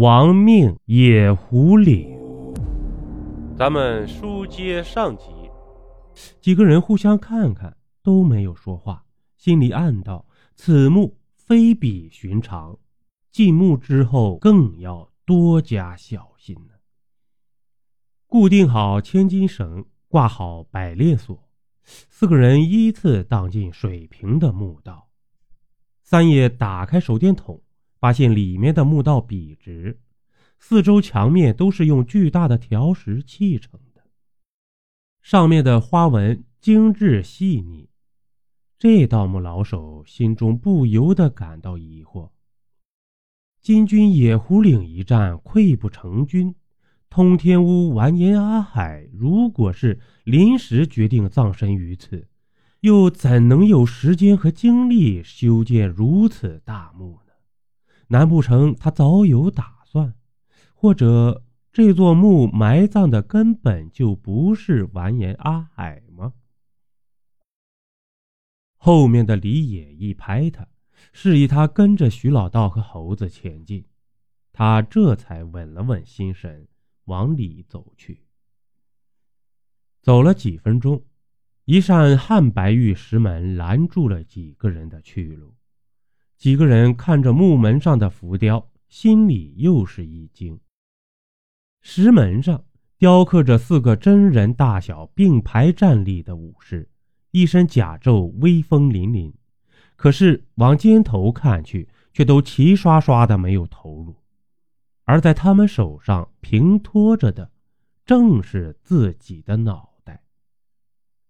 亡命野狐岭。咱们书接上集，几个人互相看看，都没有说话，心里暗道：此墓非比寻常，进墓之后更要多加小心呢。固定好千斤绳，挂好百炼锁，四个人依次荡进水平的墓道。三爷打开手电筒。发现里面的墓道笔直，四周墙面都是用巨大的条石砌成的，上面的花纹精致细腻。这盗墓老手心中不由得感到疑惑：金军野狐岭一战溃不成军，通天屋完颜阿海如果是临时决定葬身于此，又怎能有时间和精力修建如此大墓呢？难不成他早有打算，或者这座墓埋葬的根本就不是完颜阿海吗？后面的李野一拍他，示意他跟着徐老道和猴子前进，他这才稳了稳心神，往里走去。走了几分钟，一扇汉白玉石门拦住了几个人的去路。几个人看着木门上的浮雕，心里又是一惊。石门上雕刻着四个真人大小并排站立的武士，一身甲胄，威风凛凛。可是往肩头看去，却都齐刷刷的没有头颅，而在他们手上平托着的，正是自己的脑袋。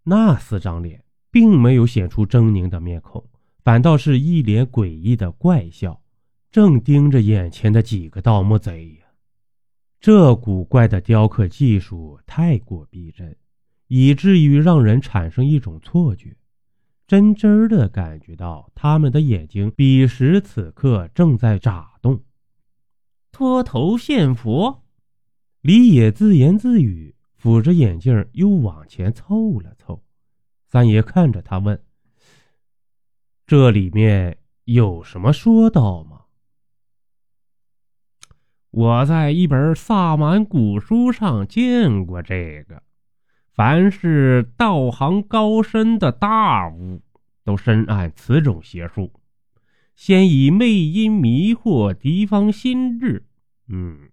那四张脸并没有显出狰狞的面孔。反倒是一脸诡异的怪笑，正盯着眼前的几个盗墓贼呀！这古怪的雕刻技术太过逼真，以至于让人产生一种错觉，真真的感觉到他们的眼睛彼时此刻正在眨动。脱头献佛，李野自言自语，扶着眼镜又往前凑了凑。三爷看着他问。这里面有什么说道吗？我在一本萨满古书上见过这个。凡是道行高深的大巫，都深谙此种邪术，先以魅音迷惑敌方心智，嗯，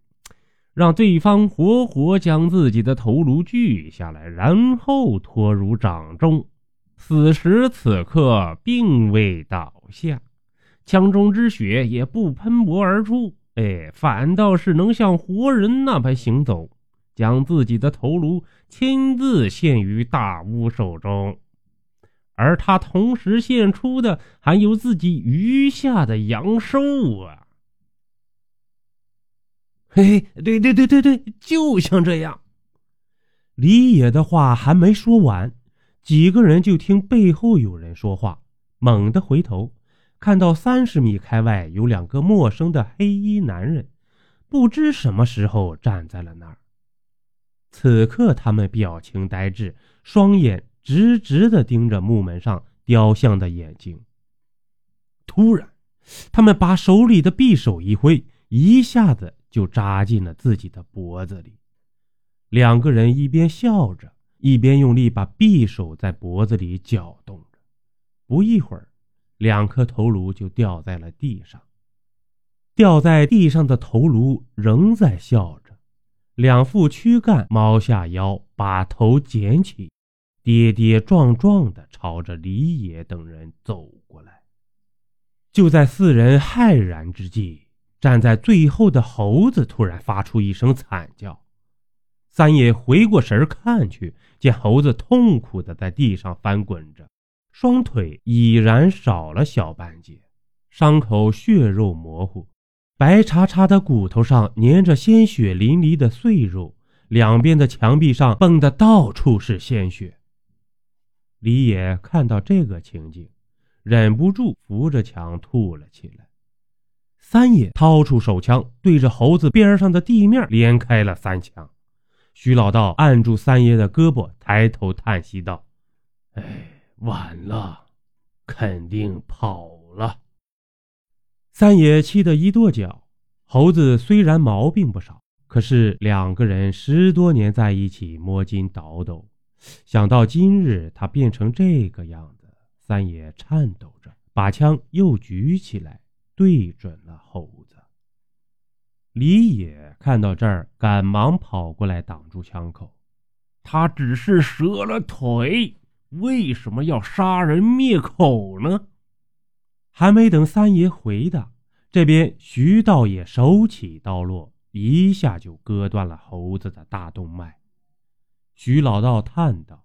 让对方活活将自己的头颅锯下来，然后拖入掌中。此时此刻并未倒下，枪中之血也不喷薄而出，哎，反倒是能像活人那般行走，将自己的头颅亲自献于大巫手中，而他同时献出的还有自己余下的阳寿啊！嘿，对对对对对，就像这样。李野的话还没说完。几个人就听背后有人说话，猛地回头，看到三十米开外有两个陌生的黑衣男人，不知什么时候站在了那儿。此刻他们表情呆滞，双眼直直地盯着木门上雕像的眼睛。突然，他们把手里的匕首一挥，一下子就扎进了自己的脖子里。两个人一边笑着。一边用力把匕首在脖子里搅动着，不一会儿，两颗头颅就掉在了地上。掉在地上的头颅仍在笑着，两副躯干猫下腰，把头捡起，跌跌撞撞地朝着李野等人走过来。就在四人骇然之际，站在最后的猴子突然发出一声惨叫。三爷回过神看去，见猴子痛苦的在地上翻滚着，双腿已然少了小半截，伤口血肉模糊，白叉叉的骨头上粘着鲜血淋漓的碎肉，两边的墙壁上蹦的到处是鲜血。李野看到这个情景，忍不住扶着墙吐了起来。三爷掏出手枪，对着猴子边上的地面连开了三枪。徐老道按住三爷的胳膊，抬头叹息道：“哎，晚了，肯定跑了。”三爷气得一跺脚，猴子虽然毛病不少，可是两个人十多年在一起摸金倒斗，想到今日他变成这个样子，三爷颤抖着把枪又举起来，对准了猴子。李野看到这儿，赶忙跑过来挡住枪口。他只是折了腿，为什么要杀人灭口呢？还没等三爷回答。这边徐道也手起刀落，一下就割断了猴子的大动脉。徐老道叹道：“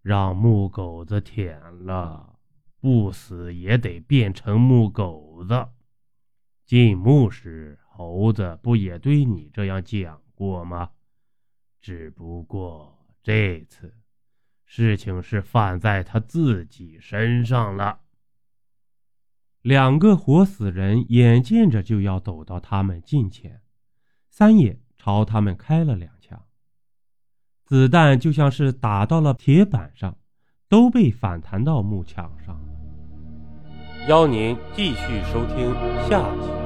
让木狗子舔了，不死也得变成木狗子。进墓时，猴子不也对你这样讲过吗？只不过这次事情是犯在他自己身上了。”两个活死人眼见着就要走到他们近前，三爷朝他们开了两枪，子弹就像是打到了铁板上，都被反弹到木墙上。邀您继续收听下集。